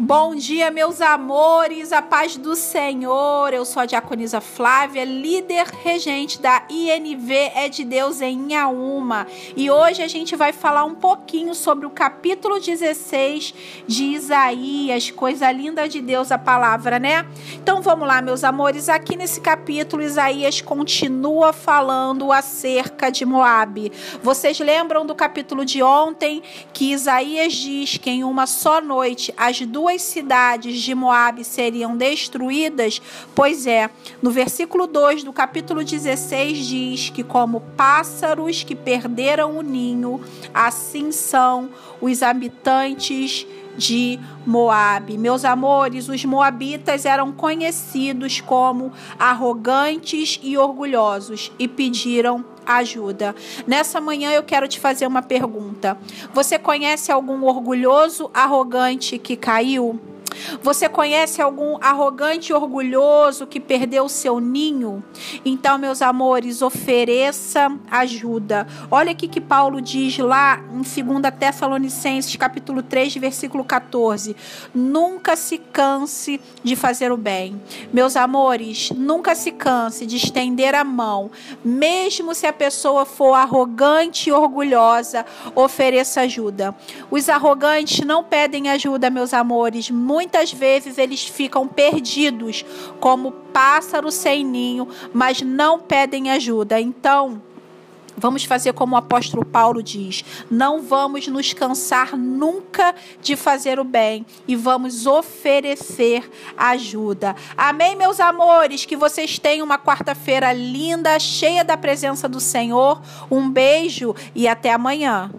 Bom dia, meus amores, a paz do Senhor. Eu sou a diaconisa Flávia, líder regente da INV É de Deus em Inhaúma. E hoje a gente vai falar um pouquinho sobre o capítulo 16 de Isaías. Coisa linda de Deus a palavra, né? Então vamos lá, meus amores. Aqui nesse capítulo, Isaías continua falando acerca de Moabe. Vocês lembram do capítulo de ontem que Isaías diz que em uma só noite as duas duas cidades de Moabe seriam destruídas? Pois é, no versículo 2 do capítulo 16 diz que como pássaros que perderam o ninho, assim são os habitantes de Moabe. Meus amores, os moabitas eram conhecidos como arrogantes e orgulhosos e pediram ajuda. Nessa manhã eu quero te fazer uma pergunta. Você conhece algum orgulhoso, arrogante que caiu? Você conhece algum arrogante e orgulhoso que perdeu seu ninho? Então, meus amores, ofereça ajuda. Olha aqui que Paulo diz lá em 2 Tessalonicenses, capítulo 3, versículo 14: Nunca se canse de fazer o bem. Meus amores, nunca se canse de estender a mão, mesmo se a pessoa for arrogante e orgulhosa, ofereça ajuda. Os arrogantes não pedem ajuda, meus amores. Muito muitas vezes eles ficam perdidos, como pássaro sem ninho, mas não pedem ajuda. Então, Vamos fazer como o apóstolo Paulo diz: não vamos nos cansar nunca de fazer o bem e vamos oferecer ajuda. Amém, meus amores? Que vocês tenham uma quarta-feira linda, cheia da presença do Senhor. Um beijo e até amanhã.